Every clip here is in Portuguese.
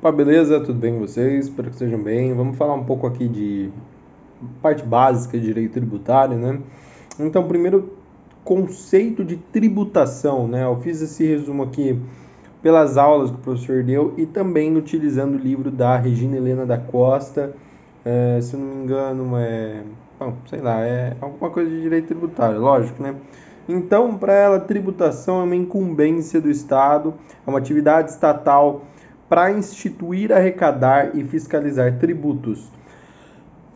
Opa, beleza? Tudo bem com vocês? Espero que estejam bem. Vamos falar um pouco aqui de parte básica de direito tributário, né? Então, primeiro, conceito de tributação, né? Eu fiz esse resumo aqui pelas aulas que o professor deu e também utilizando o livro da Regina Helena da Costa, é, se não me engano, é, bom, sei lá, é alguma coisa de direito tributário, lógico, né? Então, para ela, tributação é uma incumbência do Estado, é uma atividade estatal para instituir, arrecadar e fiscalizar tributos.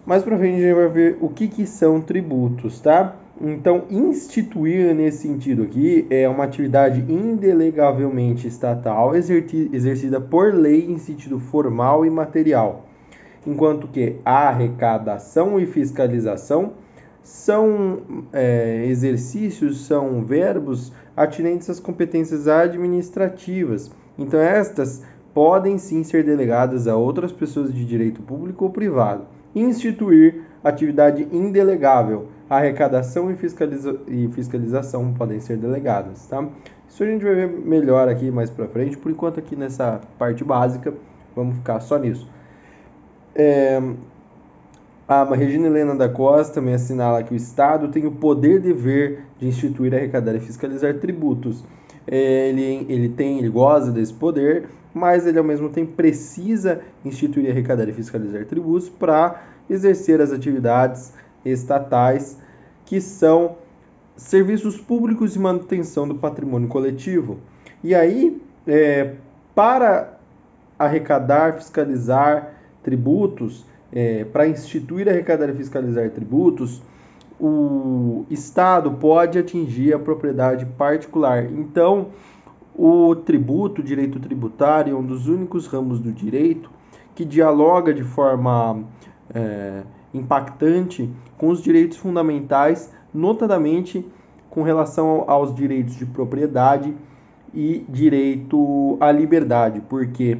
Mais para frente a gente vai ver o que, que são tributos, tá? Então, instituir nesse sentido aqui é uma atividade indelegavelmente estatal exercida por lei em sentido formal e material, enquanto que a arrecadação e fiscalização são é, exercícios, são verbos atinentes às competências administrativas. Então, estas podem sim ser delegadas a outras pessoas de direito público ou privado. Instituir atividade indelegável, arrecadação e, fiscaliza e fiscalização podem ser delegadas, tá? Isso a gente vai ver melhor aqui mais para frente. Por enquanto aqui nessa parte básica, vamos ficar só nisso. É, a Regina Helena da Costa também assinala que o Estado tem o poder dever de instituir, arrecadar e fiscalizar tributos. É, ele, ele tem, ele goza desse poder, mas ele ao mesmo tempo precisa instituir, arrecadar e fiscalizar tributos para exercer as atividades estatais que são serviços públicos de manutenção do patrimônio coletivo. E aí, é, para arrecadar, fiscalizar tributos, é, para instituir, arrecadar e fiscalizar tributos, o Estado pode atingir a propriedade particular. Então, o tributo, o direito tributário, é um dos únicos ramos do direito que dialoga de forma é, impactante com os direitos fundamentais, notadamente com relação aos direitos de propriedade e direito à liberdade, porque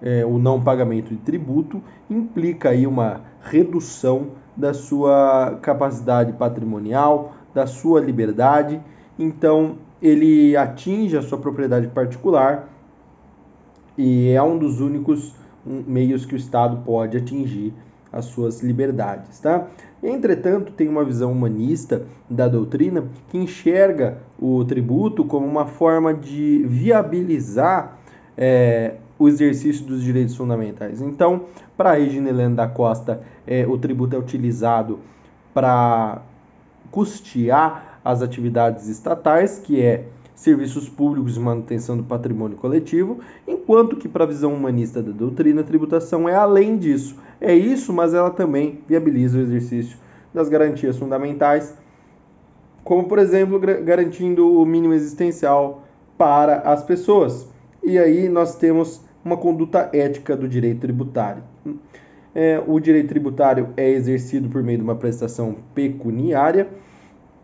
é, o não pagamento de tributo implica aí uma redução da sua capacidade patrimonial, da sua liberdade. Então, ele atinge a sua propriedade particular e é um dos únicos meios que o Estado pode atingir as suas liberdades, tá? Entretanto, tem uma visão humanista da doutrina que enxerga o tributo como uma forma de viabilizar é, o exercício dos direitos fundamentais. Então, para Regina Helena da Costa, é, o tributo é utilizado para custear as atividades estatais, que é serviços públicos e manutenção do patrimônio coletivo, enquanto que para a visão humanista da doutrina, a tributação é além disso. É isso, mas ela também viabiliza o exercício das garantias fundamentais, como por exemplo, garantindo o mínimo existencial para as pessoas. E aí nós temos uma conduta ética do direito tributário. É, o direito tributário é exercido por meio de uma prestação pecuniária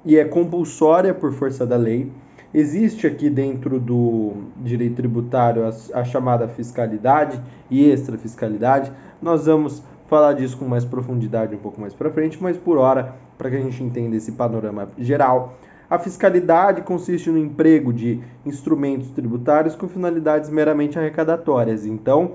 e é compulsória por força da lei. Existe aqui dentro do direito tributário a, a chamada fiscalidade e extrafiscalidade. Nós vamos falar disso com mais profundidade um pouco mais para frente, mas por hora, para que a gente entenda esse panorama geral, a fiscalidade consiste no emprego de instrumentos tributários com finalidades meramente arrecadatórias. Então,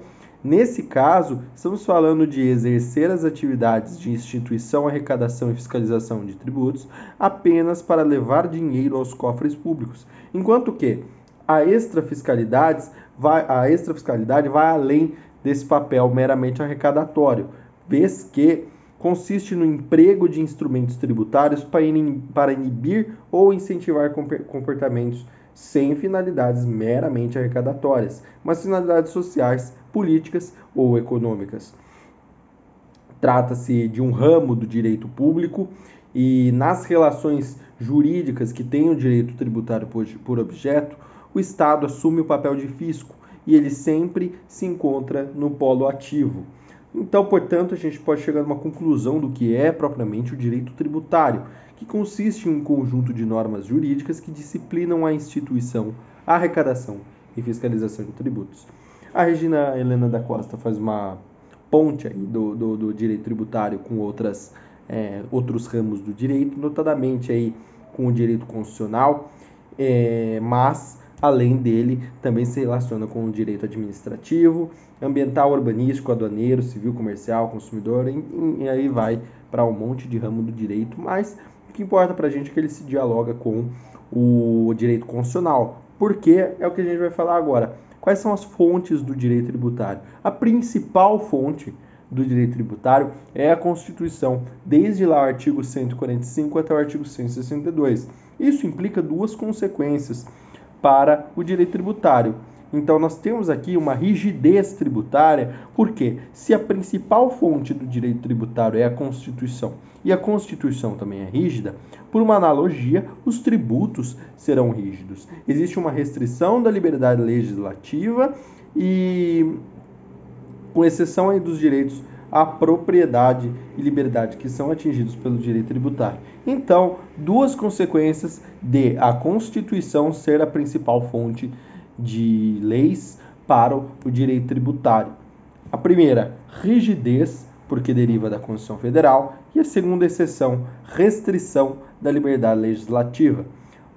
nesse caso, estamos falando de exercer as atividades de instituição, arrecadação e fiscalização de tributos apenas para levar dinheiro aos cofres públicos, enquanto que a extrafiscalidade vai, a extrafiscalidade vai além desse papel meramente arrecadatório, vez que consiste no emprego de instrumentos tributários para inibir ou incentivar comportamentos sem finalidades meramente arrecadatórias, mas finalidades sociais, políticas ou econômicas. Trata-se de um ramo do direito público e nas relações jurídicas que têm o direito tributário por objeto, o Estado assume o papel de fisco e ele sempre se encontra no polo ativo. Então, portanto, a gente pode chegar a uma conclusão do que é propriamente o direito tributário, que consiste em um conjunto de normas jurídicas que disciplinam a instituição, a arrecadação e fiscalização de tributos. A Regina Helena da Costa faz uma ponte do, do, do, direito tributário com outras, é, outros ramos do direito, notadamente aí com o direito constitucional, é, mas Além dele, também se relaciona com o direito administrativo, ambiental, urbanístico, aduaneiro, civil, comercial, consumidor, e, e aí vai para um monte de ramo do direito, mas o que importa para a gente é que ele se dialoga com o direito constitucional, porque é o que a gente vai falar agora. Quais são as fontes do direito tributário? A principal fonte do direito tributário é a Constituição, desde lá o artigo 145 até o artigo 162. Isso implica duas consequências para o direito tributário. Então, nós temos aqui uma rigidez tributária, porque se a principal fonte do direito tributário é a Constituição e a Constituição também é rígida, por uma analogia, os tributos serão rígidos. Existe uma restrição da liberdade legislativa e, com exceção aí dos direitos à propriedade e liberdade que são atingidos pelo direito tributário. Então, duas consequências de a Constituição ser a principal fonte de leis para o direito tributário. A primeira, rigidez, porque deriva da Constituição Federal, e a segunda exceção, restrição da liberdade legislativa.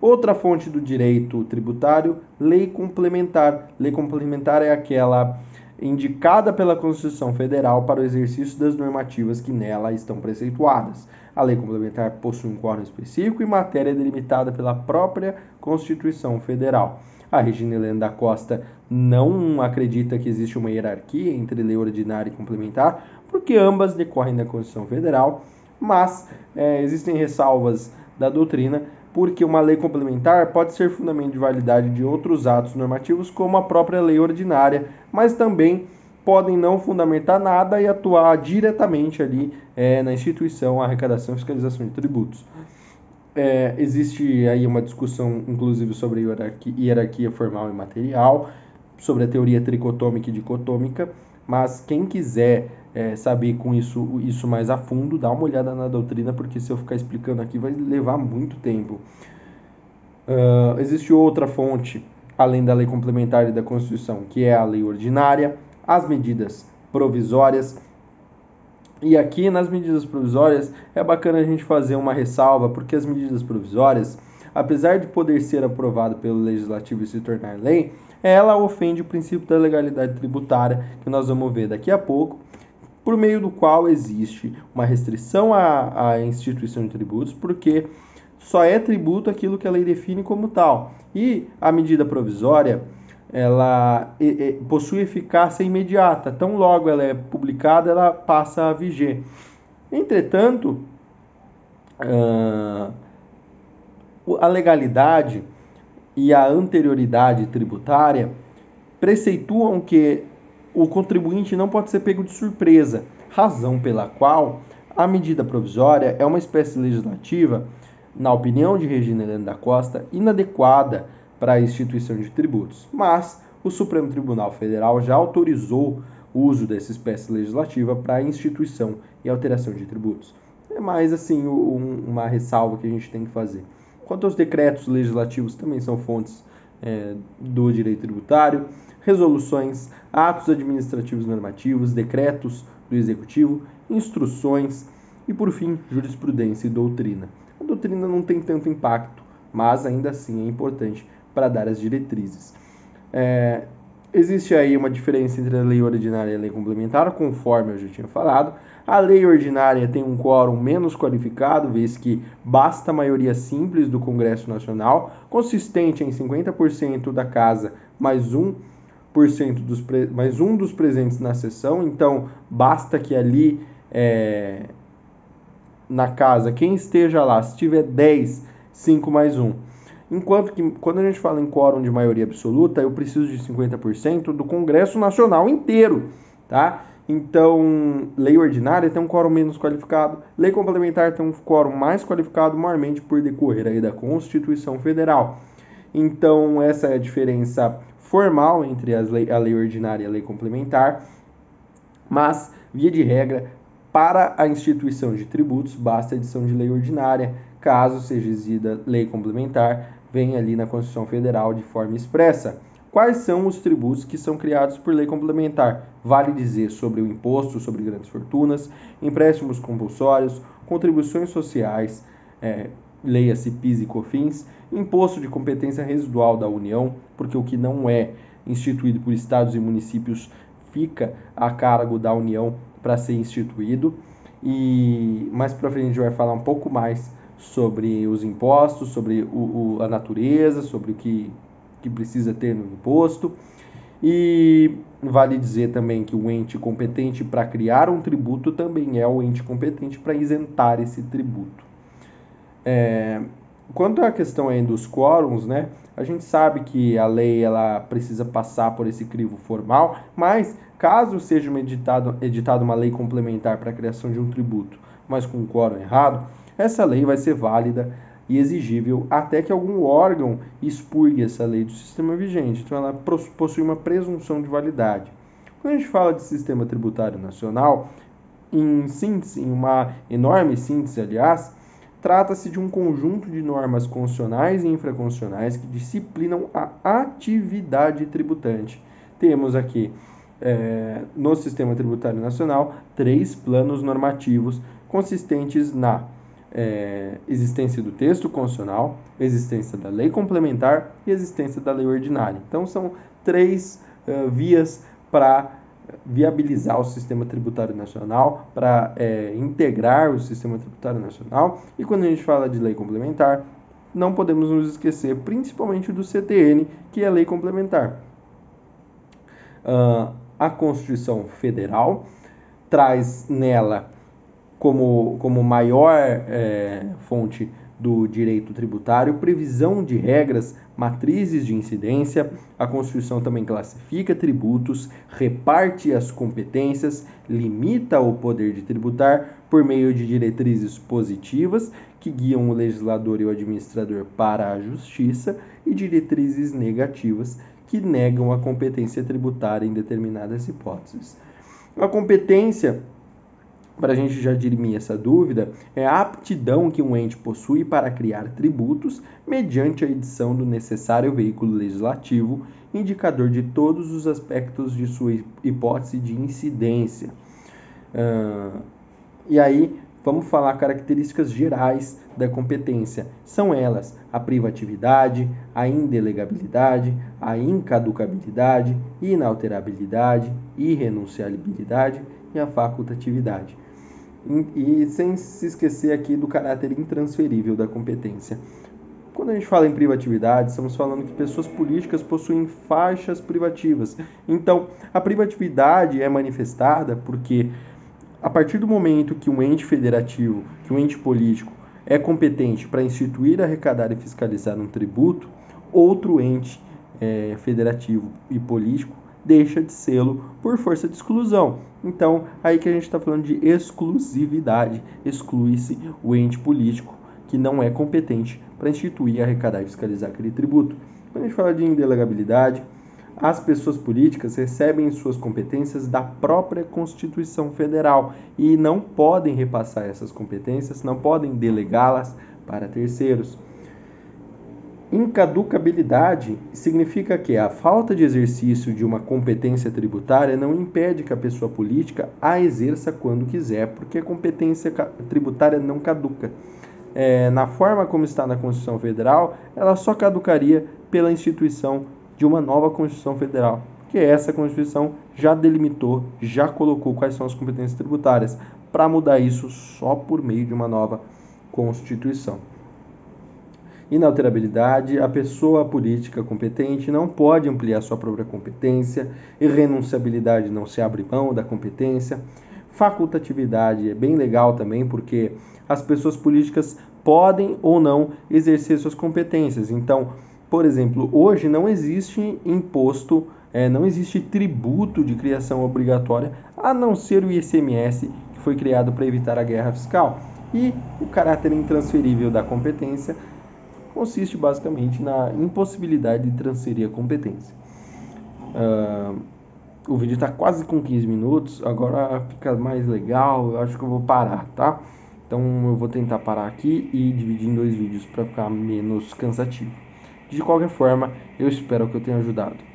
Outra fonte do direito tributário, lei complementar. Lei complementar é aquela indicada pela Constituição Federal para o exercício das normativas que nela estão preceituadas. A lei complementar possui um quórum específico e matéria delimitada pela própria Constituição Federal. A Regina Helena da Costa não acredita que existe uma hierarquia entre lei ordinária e complementar, porque ambas decorrem da Constituição Federal, mas é, existem ressalvas da doutrina, porque uma lei complementar pode ser fundamento de validade de outros atos normativos, como a própria lei ordinária, mas também podem não fundamentar nada e atuar diretamente ali é, na instituição, arrecadação e fiscalização de tributos. É, existe aí uma discussão, inclusive, sobre hierarquia, hierarquia formal e material, sobre a teoria tricotômica e dicotômica, mas quem quiser é, saber com isso, isso mais a fundo, dá uma olhada na doutrina, porque se eu ficar explicando aqui vai levar muito tempo. Uh, existe outra fonte, além da lei complementar e da Constituição, que é a lei ordinária, as medidas provisórias, e aqui nas medidas provisórias é bacana a gente fazer uma ressalva, porque as medidas provisórias, apesar de poder ser aprovada pelo legislativo e se tornar lei, ela ofende o princípio da legalidade tributária, que nós vamos ver daqui a pouco, por meio do qual existe uma restrição à, à instituição de tributos, porque só é tributo aquilo que a lei define como tal. E a medida provisória ela possui eficácia imediata. Tão logo ela é publicada, ela passa a viger. Entretanto, uh, a legalidade e a anterioridade tributária preceituam que o contribuinte não pode ser pego de surpresa, razão pela qual a medida provisória é uma espécie legislativa, na opinião de Regina Helena da Costa, inadequada para a instituição de tributos. Mas o Supremo Tribunal Federal já autorizou o uso dessa espécie legislativa para a instituição e alteração de tributos. É mais assim um, uma ressalva que a gente tem que fazer. Quanto aos decretos legislativos, também são fontes é, do direito tributário, resoluções, atos administrativos normativos, decretos do executivo, instruções e, por fim, jurisprudência e doutrina. A doutrina não tem tanto impacto, mas ainda assim é importante para dar as diretrizes. É, existe aí uma diferença entre a lei ordinária e a lei complementar, conforme eu já tinha falado. A lei ordinária tem um quórum menos qualificado, vez que basta a maioria simples do Congresso Nacional, consistente em 50% da casa mais um dos mais um dos presentes na sessão. Então, basta que ali é, na casa, quem esteja lá, se tiver 10, 5 mais 1 Enquanto que, quando a gente fala em quórum de maioria absoluta, eu preciso de 50% do Congresso Nacional inteiro, tá? Então, lei ordinária tem um quórum menos qualificado, lei complementar tem um quórum mais qualificado, maiormente por decorrer aí da Constituição Federal. Então, essa é a diferença formal entre lei, a lei ordinária e a lei complementar, mas, via de regra, para a instituição de tributos, basta a edição de lei ordinária, caso seja exigida lei complementar, vem ali na Constituição Federal de forma expressa. Quais são os tributos que são criados por lei complementar? Vale dizer sobre o imposto sobre grandes fortunas, empréstimos compulsórios, contribuições sociais, é, leia-se PIS e COFINS, imposto de competência residual da União, porque o que não é instituído por estados e municípios fica a cargo da União para ser instituído. E mais para frente a gente vai falar um pouco mais sobre os impostos, sobre o, o, a natureza, sobre o que, que precisa ter no imposto. E vale dizer também que o ente competente para criar um tributo também é o ente competente para isentar esse tributo. É, quanto à questão aí dos quórums, né, a gente sabe que a lei ela precisa passar por esse crivo formal, mas caso seja editado, editada uma lei complementar para a criação de um tributo, mas com um quórum errado, essa lei vai ser válida e exigível até que algum órgão expurgue essa lei do sistema vigente. Então, ela possui uma presunção de validade. Quando a gente fala de sistema tributário nacional, em síntese, em uma enorme síntese, aliás, trata-se de um conjunto de normas constitucionais e infraconstitucionais que disciplinam a atividade tributante. Temos aqui, é, no sistema tributário nacional, três planos normativos consistentes na é, existência do texto constitucional, existência da lei complementar e existência da lei ordinária. Então, são três uh, vias para viabilizar o sistema tributário nacional, para é, integrar o sistema tributário nacional. E quando a gente fala de lei complementar, não podemos nos esquecer principalmente do CTN, que é a lei complementar. Uh, a Constituição Federal traz nela como, como maior é, fonte do direito tributário, previsão de regras, matrizes de incidência. A Constituição também classifica tributos, reparte as competências, limita o poder de tributar por meio de diretrizes positivas que guiam o legislador e o administrador para a justiça e diretrizes negativas que negam a competência tributária em determinadas hipóteses. A competência para a gente já dirimir essa dúvida, é a aptidão que um ente possui para criar tributos mediante a edição do necessário veículo legislativo, indicador de todos os aspectos de sua hipótese de incidência. Uh, e aí, vamos falar características gerais da competência. São elas a privatividade, a indelegabilidade, a incaducabilidade, inalterabilidade, irrenunciabilidade e a facultatividade e sem se esquecer aqui do caráter intransferível da competência. Quando a gente fala em privatividade, estamos falando que pessoas políticas possuem faixas privativas. Então, a privatividade é manifestada porque, a partir do momento que um ente federativo, que um ente político é competente para instituir, arrecadar e fiscalizar um tributo, outro ente é, federativo e político deixa de sê-lo por força de exclusão. Então, aí que a gente está falando de exclusividade, exclui-se o ente político que não é competente para instituir, arrecadar e fiscalizar aquele tributo. Quando a gente fala de indelegabilidade, as pessoas políticas recebem suas competências da própria Constituição Federal e não podem repassar essas competências, não podem delegá-las para terceiros. Incaducabilidade significa que a falta de exercício de uma competência tributária não impede que a pessoa política a exerça quando quiser, porque a competência tributária não caduca. É, na forma como está na Constituição Federal, ela só caducaria pela instituição de uma nova Constituição Federal, que essa Constituição já delimitou, já colocou quais são as competências tributárias, para mudar isso só por meio de uma nova Constituição inalterabilidade, a pessoa política competente não pode ampliar sua própria competência, irrenunciabilidade não se abre mão da competência, facultatividade é bem legal também porque as pessoas políticas podem ou não exercer suas competências. Então, por exemplo, hoje não existe imposto, é, não existe tributo de criação obrigatória, a não ser o ICMS, que foi criado para evitar a guerra fiscal. E o caráter intransferível da competência consiste basicamente na impossibilidade de transferir a competência. Uh, o vídeo está quase com 15 minutos, agora fica mais legal, eu acho que eu vou parar, tá? Então eu vou tentar parar aqui e dividir em dois vídeos para ficar menos cansativo. De qualquer forma, eu espero que eu tenha ajudado.